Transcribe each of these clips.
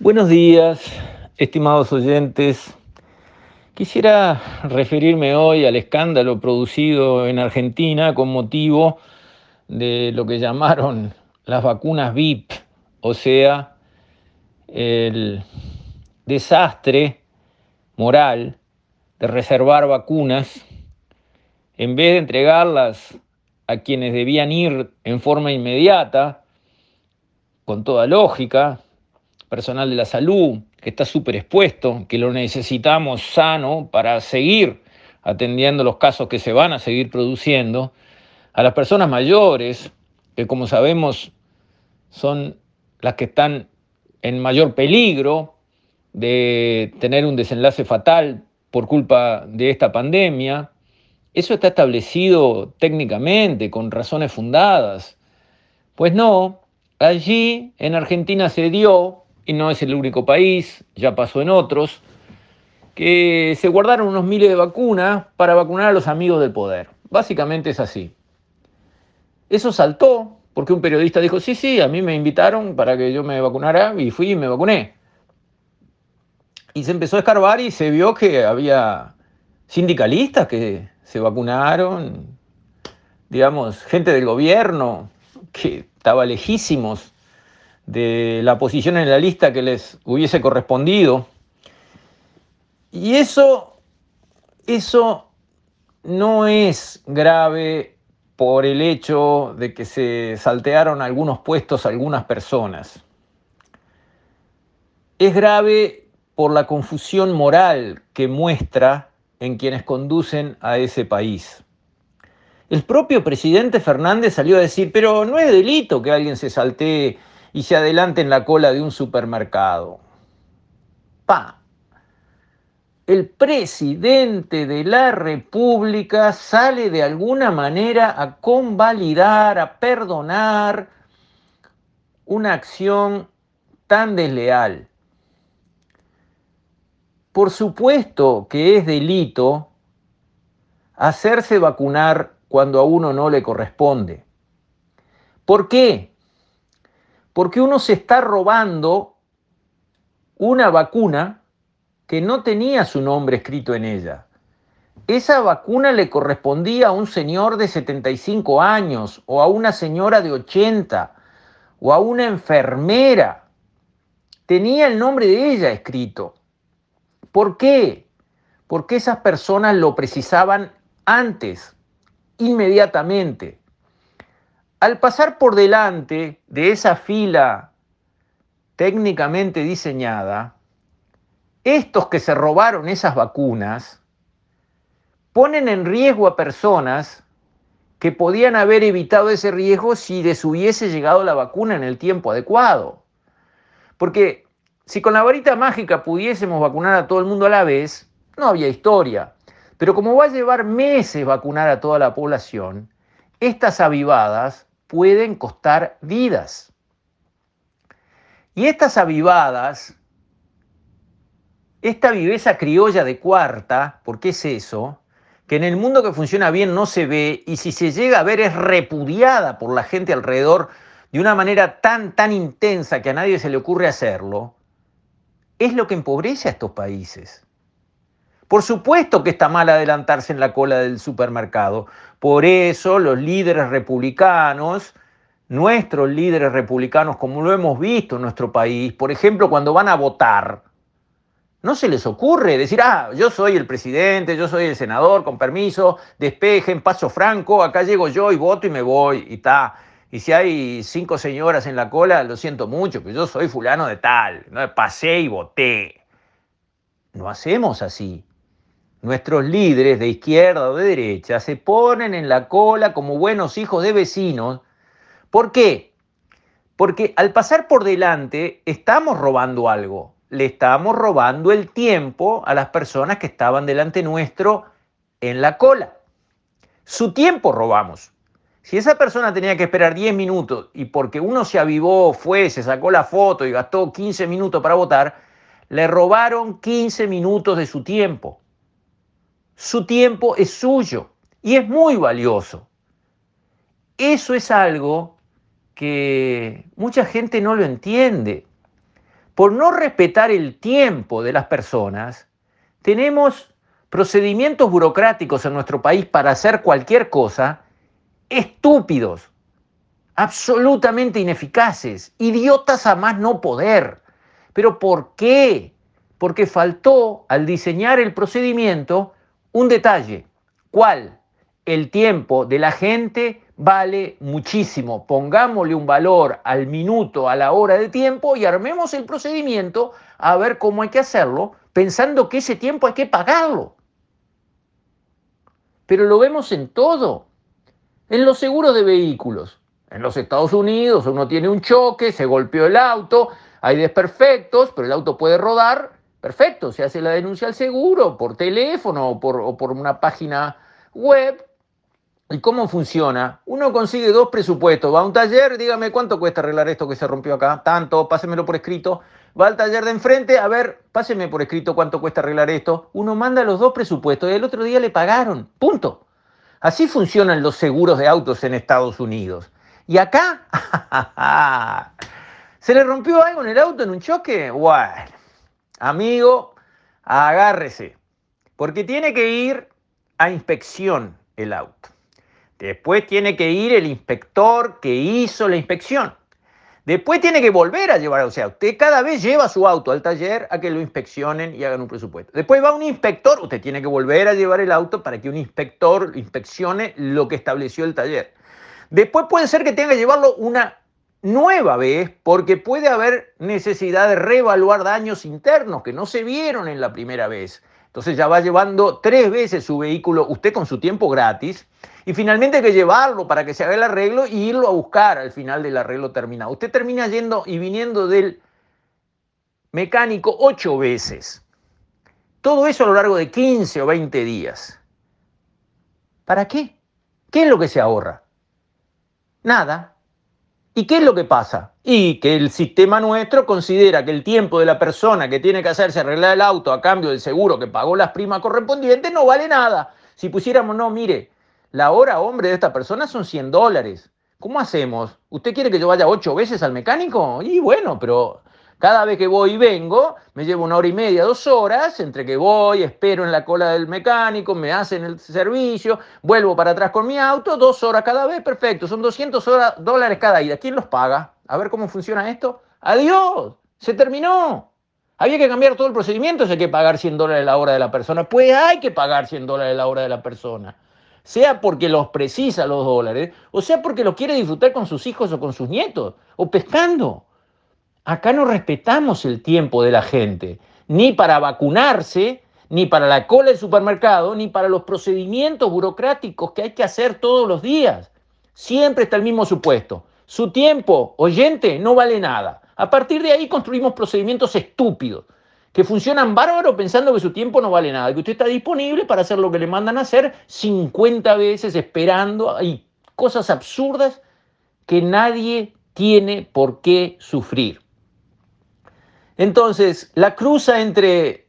Buenos días, estimados oyentes. Quisiera referirme hoy al escándalo producido en Argentina con motivo de lo que llamaron las vacunas VIP, o sea, el desastre moral de reservar vacunas en vez de entregarlas a quienes debían ir en forma inmediata, con toda lógica, personal de la salud, que está súper expuesto, que lo necesitamos sano para seguir atendiendo los casos que se van a seguir produciendo, a las personas mayores, que como sabemos son las que están en mayor peligro de tener un desenlace fatal por culpa de esta pandemia. Eso está establecido técnicamente, con razones fundadas. Pues no, allí en Argentina se dio y no es el único país, ya pasó en otros, que se guardaron unos miles de vacunas para vacunar a los amigos del poder. Básicamente es así. Eso saltó porque un periodista dijo, sí, sí, a mí me invitaron para que yo me vacunara y fui y me vacuné. Y se empezó a escarbar y se vio que había sindicalistas que se vacunaron, digamos, gente del gobierno que estaba lejísimos de la posición en la lista que les hubiese correspondido. Y eso, eso no es grave por el hecho de que se saltearon algunos puestos algunas personas. Es grave por la confusión moral que muestra en quienes conducen a ese país. El propio presidente Fernández salió a decir, pero no es delito que alguien se saltee y se adelante en la cola de un supermercado. Pa. El presidente de la República sale de alguna manera a convalidar, a perdonar una acción tan desleal. Por supuesto que es delito hacerse vacunar cuando a uno no le corresponde. ¿Por qué? Porque uno se está robando una vacuna que no tenía su nombre escrito en ella. Esa vacuna le correspondía a un señor de 75 años o a una señora de 80 o a una enfermera. Tenía el nombre de ella escrito. ¿Por qué? Porque esas personas lo precisaban antes, inmediatamente. Al pasar por delante de esa fila técnicamente diseñada, estos que se robaron esas vacunas ponen en riesgo a personas que podían haber evitado ese riesgo si les hubiese llegado la vacuna en el tiempo adecuado. Porque si con la varita mágica pudiésemos vacunar a todo el mundo a la vez, no había historia. Pero como va a llevar meses vacunar a toda la población, estas avivadas pueden costar vidas. Y estas avivadas, esta viveza criolla de cuarta, ¿por qué es eso? Que en el mundo que funciona bien no se ve y si se llega a ver es repudiada por la gente alrededor de una manera tan, tan intensa que a nadie se le ocurre hacerlo, es lo que empobrece a estos países. Por supuesto que está mal adelantarse en la cola del supermercado. Por eso los líderes republicanos, nuestros líderes republicanos, como lo hemos visto en nuestro país, por ejemplo, cuando van a votar, no se les ocurre decir, ah, yo soy el presidente, yo soy el senador, con permiso, despejen, paso franco, acá llego yo y voto y me voy, y está. Y si hay cinco señoras en la cola, lo siento mucho, que yo soy fulano de tal, ¿no? pasé y voté. No hacemos así nuestros líderes de izquierda o de derecha se ponen en la cola como buenos hijos de vecinos. ¿Por qué? Porque al pasar por delante estamos robando algo. Le estamos robando el tiempo a las personas que estaban delante nuestro en la cola. Su tiempo robamos. Si esa persona tenía que esperar 10 minutos y porque uno se avivó, fue, se sacó la foto y gastó 15 minutos para votar, le robaron 15 minutos de su tiempo su tiempo es suyo y es muy valioso. Eso es algo que mucha gente no lo entiende. por no respetar el tiempo de las personas, tenemos procedimientos burocráticos en nuestro país para hacer cualquier cosa estúpidos, absolutamente ineficaces, idiotas a más no poder. ¿Pero por qué? Porque faltó al diseñar el procedimiento un detalle. ¿Cuál? El tiempo de la gente vale muchísimo. Pongámosle un valor al minuto, a la hora de tiempo y armemos el procedimiento a ver cómo hay que hacerlo, pensando que ese tiempo hay que pagarlo. Pero lo vemos en todo. En los seguros de vehículos. En los Estados Unidos uno tiene un choque, se golpeó el auto, hay desperfectos, pero el auto puede rodar. Perfecto, se hace la denuncia al seguro por teléfono o por, una página web. ¿Y cómo funciona? Uno consigue dos presupuestos. Va a un taller, dígame cuánto cuesta arreglar esto que se rompió acá. Tanto, pásemelo por escrito. Va al taller de enfrente, a ver, páseme por escrito cuánto cuesta arreglar esto. Uno manda los dos presupuestos y el otro día le pagaron. Punto. Así funcionan los seguros de autos en Estados Unidos. Y acá, ¿se le rompió algo en el auto en un choque? Bueno, amigo, agárrese, porque tiene que ir a inspección el auto. Después tiene que ir el inspector que hizo la inspección. Después tiene que volver a llevar, o sea, usted cada vez lleva su auto al taller a que lo inspeccionen y hagan un presupuesto. Después va un inspector, usted tiene que volver a llevar el auto para que un inspector inspeccione lo que estableció el taller. Después puede ser que tenga que llevarlo una nueva vez porque puede haber necesidad de reevaluar daños internos que no se vieron en la primera vez. Entonces ya va llevando tres veces su vehículo usted con su tiempo gratis y finalmente hay que llevarlo para que se haga el arreglo y irlo a buscar al final del arreglo terminado. Usted termina yendo y viniendo del mecánico ocho veces. Todo eso a lo largo de 15 o 20 días. ¿Para qué? ¿Qué es lo que se ahorra? Nada. ¿Y qué es lo que pasa? Y que el sistema nuestro considera que el tiempo de la persona que tiene que hacerse arreglar el auto a cambio del seguro que pagó las primas correspondientes no vale nada. Si pusiéramos, no, mire, la hora hombre de esta persona son 100 dólares. ¿Cómo hacemos? ¿Usted quiere que yo vaya ocho veces al mecánico? Y bueno, pero cada vez que voy y vengo, me llevo una hora y media, dos horas, entre que voy, espero en la cola del mecánico, me hacen el servicio, vuelvo para atrás con mi auto, dos horas cada vez, perfecto, son 200 dólares cada ida. ¿Quién los paga? A ver cómo funciona esto. Adiós, se terminó. Había que cambiar todo el procedimiento, hay que pagar 100 dólares la hora de la persona. Pues hay que pagar 100 dólares la hora de la persona sea porque los precisa los dólares, o sea porque los quiere disfrutar con sus hijos o con sus nietos, o pescando. Acá no respetamos el tiempo de la gente, ni para vacunarse, ni para la cola del supermercado, ni para los procedimientos burocráticos que hay que hacer todos los días. Siempre está el mismo supuesto. Su tiempo, oyente, no vale nada. A partir de ahí construimos procedimientos estúpidos que funcionan bárbaro pensando que su tiempo no vale nada, que usted está disponible para hacer lo que le mandan a hacer 50 veces esperando, hay cosas absurdas que nadie tiene por qué sufrir. Entonces, la cruza entre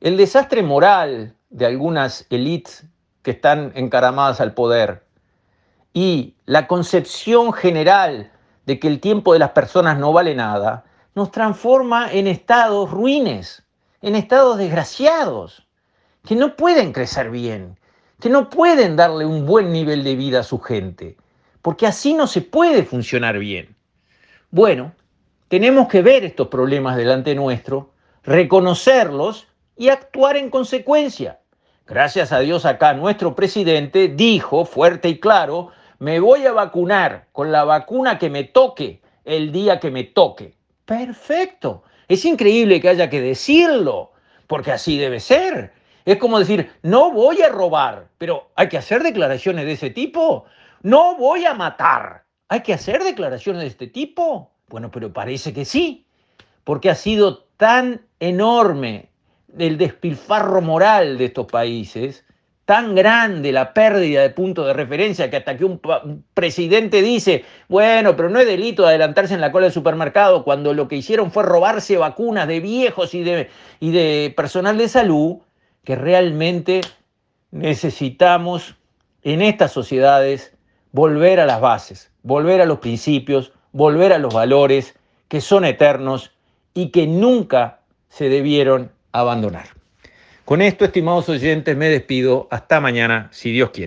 el desastre moral de algunas élites que están encaramadas al poder y la concepción general de que el tiempo de las personas no vale nada, nos transforma en estados ruines, en estados desgraciados, que no pueden crecer bien, que no pueden darle un buen nivel de vida a su gente, porque así no se puede funcionar bien. Bueno, tenemos que ver estos problemas delante nuestro, reconocerlos y actuar en consecuencia. Gracias a Dios acá nuestro presidente dijo fuerte y claro, me voy a vacunar con la vacuna que me toque el día que me toque. Perfecto. Es increíble que haya que decirlo, porque así debe ser. Es como decir, no voy a robar, pero hay que hacer declaraciones de ese tipo. No voy a matar. ¿Hay que hacer declaraciones de este tipo? Bueno, pero parece que sí, porque ha sido tan enorme el despilfarro moral de estos países tan grande la pérdida de punto de referencia que hasta que un, presidente dice, bueno, pero no es delito adelantarse en la cola del supermercado cuando lo que hicieron fue robarse vacunas de viejos y de, y de personal de salud, que realmente necesitamos en estas sociedades volver a las bases, volver a los principios, volver a los valores que son eternos y que nunca se debieron abandonar. Con esto, estimados oyentes, me despido. Hasta mañana, si Dios quiere.